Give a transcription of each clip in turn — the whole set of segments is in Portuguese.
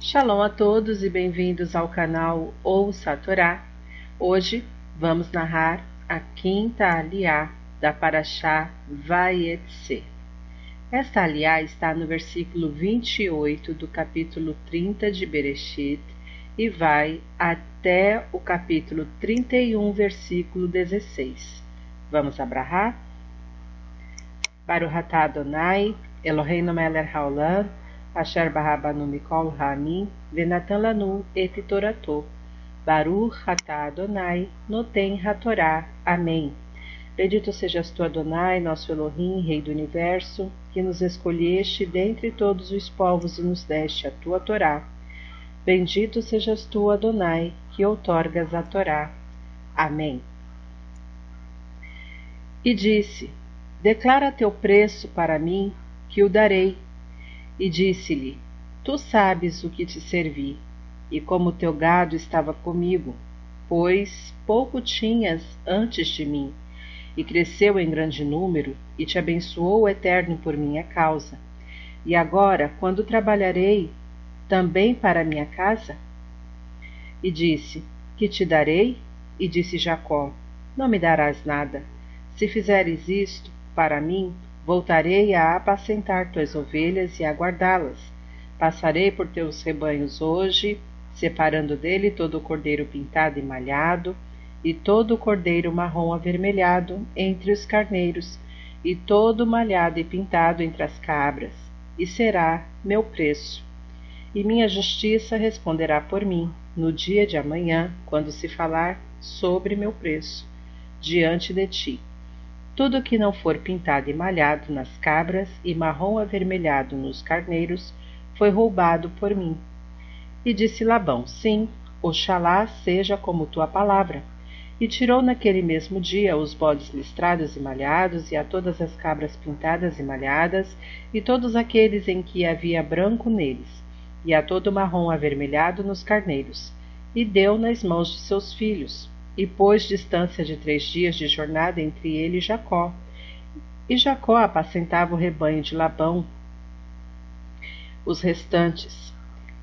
Shalom a todos e bem-vindos ao canal Ouça a Torá. Hoje vamos narrar a quinta aliá da Paraxá Vayetse. Esta aliá está no versículo 28 do capítulo 30 de Bereshit e vai até o capítulo 31, versículo 16. Vamos abrahar? Baruch atah Adonai, Eloheinu melech haolam, Asher Barrabanu Mikol Ramin, Venatan Lanu Baruch Adonai, Noten Hatorá. Amém. Bendito sejas tu, Adonai, nosso Elohim, Rei do Universo, que nos escolheste dentre todos os povos e nos deste a tua Torá. Bendito sejas tu, Adonai, que outorgas a Torá. Amém. E disse: Declara teu preço para mim, que o darei e disse-lhe: Tu sabes o que te servi, e como teu gado estava comigo, pois pouco tinhas antes de mim, e cresceu em grande número, e te abençoou o Eterno por minha causa. E agora, quando trabalharei, também para minha casa? E disse: Que te darei? E disse Jacó: Não me darás nada. Se fizeres isto para mim, Voltarei a apacentar tuas ovelhas e a guardá-las. Passarei por teus rebanhos hoje, separando dele todo o cordeiro pintado e malhado, e todo o cordeiro marrom avermelhado entre os carneiros, e todo malhado e pintado entre as cabras, e será meu preço. E minha justiça responderá por mim, no dia de amanhã, quando se falar sobre meu preço, diante de ti. Tudo que não for pintado e malhado nas cabras e marrom avermelhado nos carneiros foi roubado por mim. E disse Labão: Sim, Oxalá seja como tua palavra. E tirou naquele mesmo dia os bodes listrados e malhados, e a todas as cabras pintadas e malhadas, e todos aqueles em que havia branco neles, e a todo marrom avermelhado nos carneiros, e deu nas mãos de seus filhos e pôs distância de três dias de jornada entre ele e Jacó. E Jacó apacentava o rebanho de Labão, os restantes.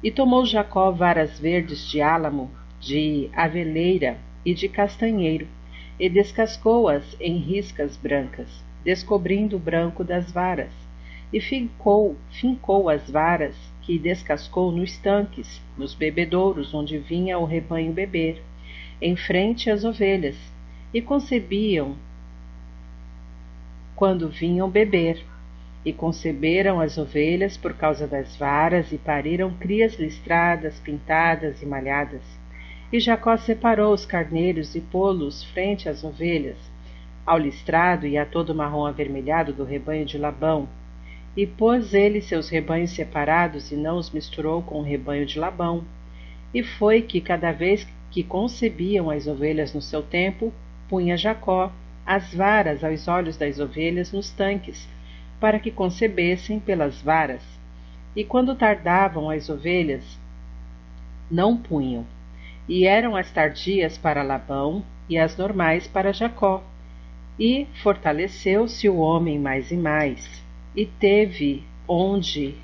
E tomou Jacó varas verdes de álamo, de aveleira e de castanheiro, e descascou-as em riscas brancas, descobrindo o branco das varas, e fincou, fincou as varas que descascou nos tanques, nos bebedouros onde vinha o rebanho beber em frente às ovelhas, e concebiam quando vinham beber. E conceberam as ovelhas por causa das varas, e pariram crias listradas, pintadas e malhadas. E Jacó separou os carneiros e pô-los frente às ovelhas, ao listrado e a todo marrom avermelhado do rebanho de Labão. E pôs ele seus rebanhos separados e não os misturou com o rebanho de Labão. E foi que cada vez que concebiam as ovelhas no seu tempo, punha Jacó as varas aos olhos das ovelhas nos tanques, para que concebessem pelas varas. E quando tardavam as ovelhas, não punham. E eram as tardias para Labão e as normais para Jacó. E fortaleceu-se o homem mais e mais, e teve onde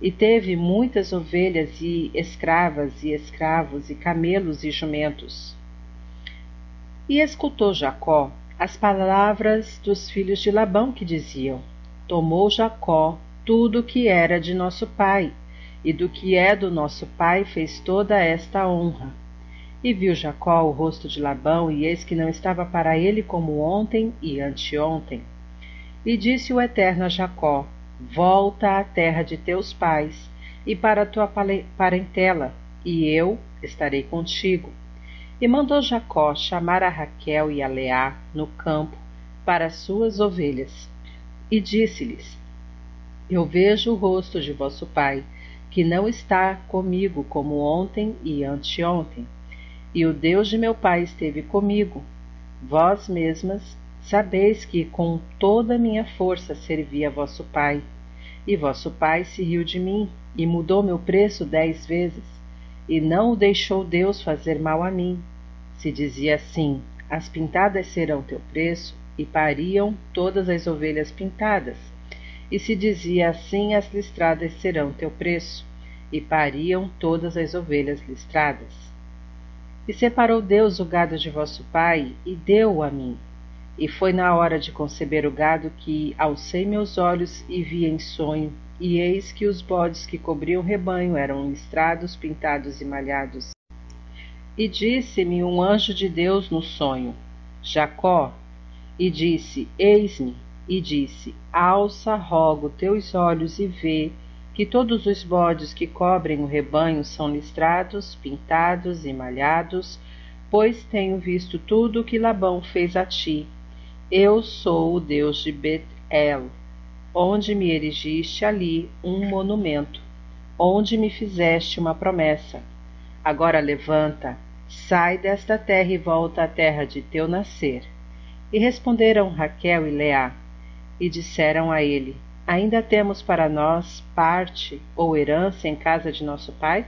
e teve muitas ovelhas e escravas e escravos e camelos e jumentos. E escutou Jacó as palavras dos filhos de Labão que diziam: Tomou Jacó tudo o que era de nosso pai, e do que é do nosso pai fez toda esta honra. E viu Jacó o rosto de Labão, e eis que não estava para ele como ontem e anteontem. E disse o Eterno a Jacó: Volta à terra de teus pais e para a tua parentela, e eu estarei contigo. E mandou Jacó chamar a Raquel e a Leá no campo para as suas ovelhas. E disse-lhes: Eu vejo o rosto de vosso pai, que não está comigo como ontem e anteontem. E o Deus de meu pai esteve comigo. Vós mesmas Sabeis que com toda a minha força servi a vosso pai, e vosso pai se riu de mim, e mudou meu preço dez vezes, e não o deixou Deus fazer mal a mim. Se dizia assim: As pintadas serão teu preço, e pariam todas as ovelhas pintadas. E se dizia assim: As listradas serão teu preço, e pariam todas as ovelhas listradas. E separou Deus o gado de vosso pai, e deu-o a mim. E foi na hora de conceber o gado que alcei meus olhos e vi em sonho, e eis que os bodes que cobriam o rebanho eram listrados, pintados e malhados. E disse-me um anjo de Deus no sonho: Jacó. E disse: Eis-me. E disse: Alça, rogo teus olhos e vê que todos os bodes que cobrem o rebanho são listrados, pintados e malhados, pois tenho visto tudo o que Labão fez a ti. Eu sou o Deus de Bet-El, onde me erigiste ali um monumento, onde me fizeste uma promessa. Agora levanta, sai desta terra e volta à terra de teu nascer. E responderam Raquel e Leá, e disseram a ele: Ainda temos para nós parte ou herança em casa de nosso pai?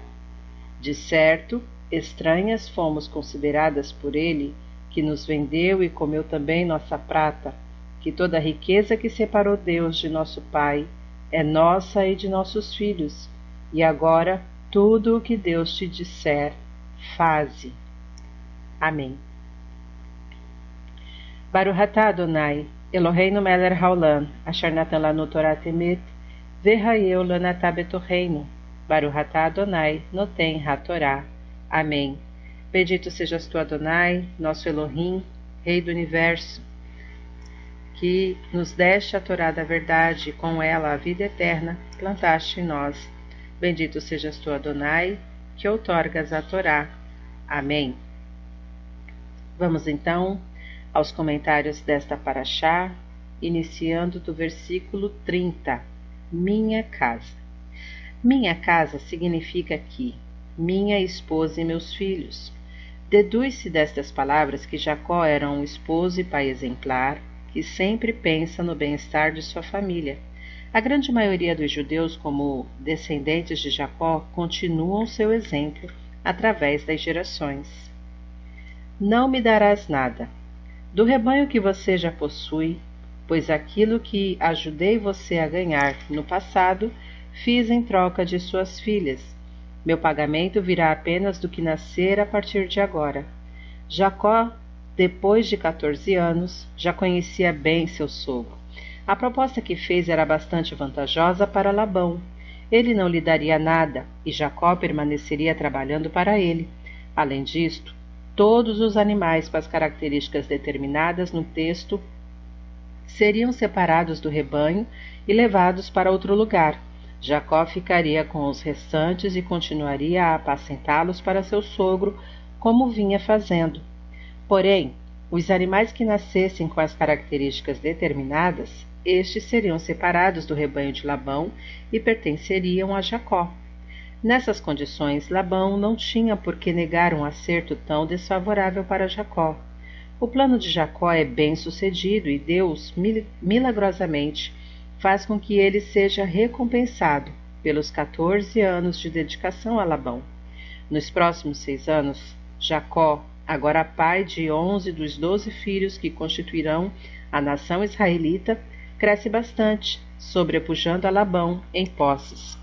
De certo, estranhas fomos consideradas por ele, que nos vendeu e comeu também nossa prata, que toda a riqueza que separou Deus de nosso pai é nossa e de nossos filhos. E agora, tudo o que Deus te disser, faze. Amém. Baruhatá Adonai, Eloheinu Meller Haolam, Asher Natan Lanu Torah Temet, Betorreino, Baruhatá Adonai, Noten HaTorá. Amém. Bendito sejas tu, Adonai, nosso Elohim, Rei do Universo, que nos deste a Torá da verdade e com ela a vida eterna plantaste em nós. Bendito sejas tu, Adonai, que outorgas a Torá. Amém. Vamos então aos comentários desta paraxá, iniciando do versículo 30, minha casa. Minha casa significa aqui minha esposa e meus filhos. Deduz-se destas palavras que Jacó era um esposo e pai exemplar, que sempre pensa no bem-estar de sua família. A grande maioria dos judeus, como descendentes de Jacó, continuam seu exemplo através das gerações. Não me darás nada, do rebanho que você já possui, pois aquilo que ajudei você a ganhar no passado, fiz em troca de suas filhas. Meu pagamento virá apenas do que nascer a partir de agora. Jacó, depois de 14 anos, já conhecia bem seu sogro. A proposta que fez era bastante vantajosa para Labão. Ele não lhe daria nada e Jacó permaneceria trabalhando para ele. Além disto, Todos os animais com as características determinadas no texto seriam separados do rebanho e levados para outro lugar. Jacó ficaria com os restantes e continuaria a apacentá-los para seu sogro, como vinha fazendo. Porém, os animais que nascessem com as características determinadas, estes seriam separados do rebanho de Labão e pertenceriam a Jacó. Nessas condições, Labão não tinha por que negar um acerto tão desfavorável para Jacó. O plano de Jacó é bem sucedido e Deus, milagrosamente, faz com que ele seja recompensado pelos 14 anos de dedicação a Labão. Nos próximos seis anos, Jacó, agora pai de onze dos doze filhos que constituirão a nação israelita, cresce bastante, sobrepujando a Labão em posses.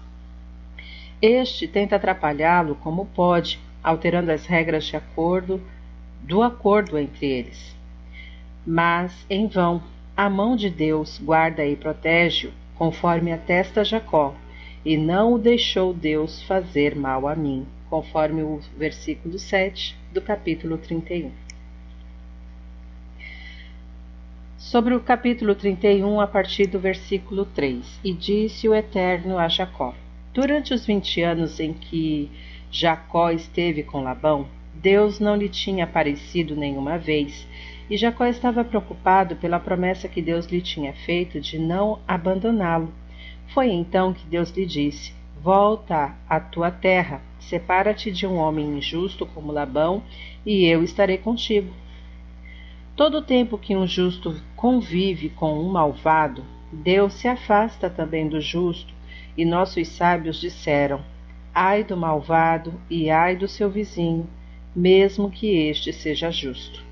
Este tenta atrapalhá-lo como pode, alterando as regras de acordo do acordo entre eles. Mas, em vão, a mão de Deus guarda e protege-o, conforme atesta Jacó, e não o deixou Deus fazer mal a mim, conforme o versículo 7 do capítulo 31. Sobre o capítulo 31, a partir do versículo 3: E disse o Eterno a Jacó: Durante os vinte anos em que Jacó esteve com Labão, Deus não lhe tinha aparecido nenhuma vez, e Jacó estava preocupado pela promessa que Deus lhe tinha feito de não abandoná-lo. Foi então que Deus lhe disse: Volta à tua terra, separa-te de um homem injusto como Labão, e eu estarei contigo. Todo o tempo que um justo convive com um malvado, Deus se afasta também do justo e nossos sábios disseram: Ai do malvado e ai do seu vizinho, mesmo que este seja justo.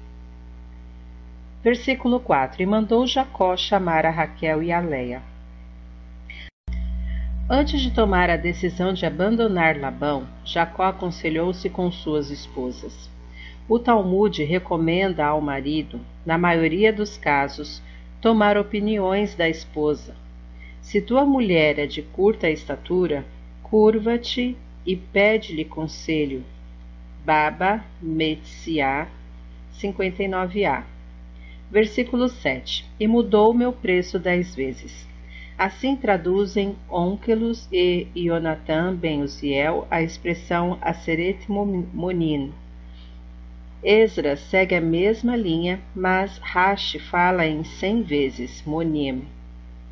Versículo 4: E mandou Jacó chamar a Raquel e a Leia. Antes de tomar a decisão de abandonar Labão, Jacó aconselhou-se com suas esposas. O Talmud recomenda ao marido, na maioria dos casos, tomar opiniões da esposa. Se tua mulher é de curta estatura, curva-te e pede-lhe conselho. Baba Metsiá 59a. Versículo 7. E mudou meu preço dez vezes. Assim traduzem Onkelos e Ionatan ben Uziel a expressão Aseret Monin. Esdras segue a mesma linha, mas Rashi fala em cem vezes Monim.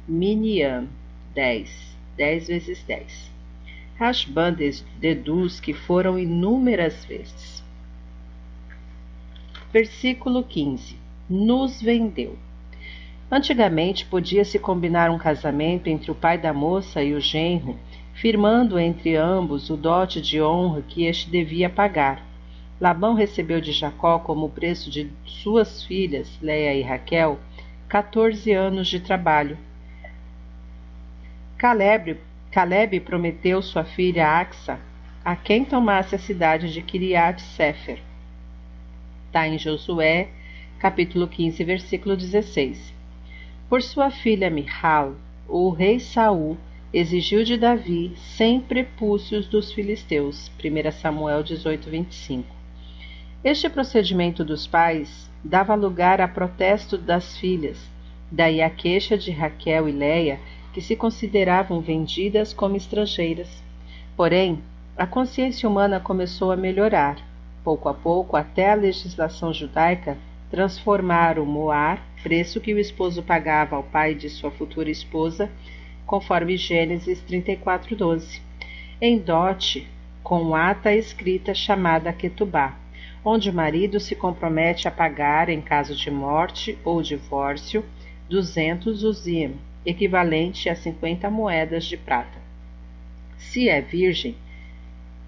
Miniam, dez, dez vezes dez. Rashban deduz que foram inúmeras vezes. Versículo 15. Nos vendeu. Antigamente podia-se combinar um casamento entre o pai da moça e o genro, firmando entre ambos o dote de honra que este devia pagar. Labão recebeu de Jacó como preço de suas filhas, Leia e Raquel, quatorze anos de trabalho. Caleb, Caleb prometeu sua filha Axa a quem tomasse a cidade de Kiriat Sefer. Está em Josué, capítulo 15, versículo 16. Por sua filha Mihal, o rei Saul exigiu de Davi cem prepúcios dos filisteus. 1 Samuel 18, 25. Este procedimento dos pais dava lugar a protesto das filhas, daí a queixa de Raquel e Leia, que se consideravam vendidas como estrangeiras. Porém, a consciência humana começou a melhorar, pouco a pouco, até a legislação judaica transformar o moar, preço que o esposo pagava ao pai de sua futura esposa, conforme Gênesis 34:12, em dote com ata escrita chamada Ketubá, onde o marido se compromete a pagar, em caso de morte ou divórcio, 200 uzim, equivalente a 50 moedas de prata. Se é virgem,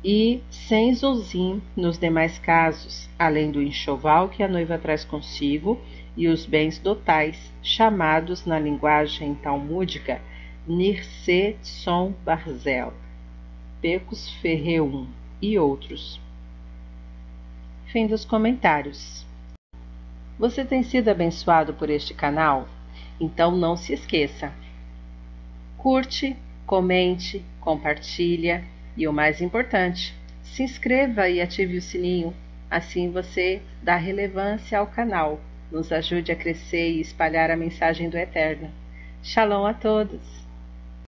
e sem zozim nos demais casos, além do enxoval que a noiva traz consigo e os bens dotais, chamados na linguagem talmúdica Nirse Som Barzel, Pecos Ferreum e outros. Fim dos comentários. Você tem sido abençoado por este canal? Então não se esqueça. Curte, comente, compartilha e o mais importante, se inscreva e ative o sininho, assim você dá relevância ao canal, nos ajude a crescer e espalhar a mensagem do Eterno. Shalom a todos!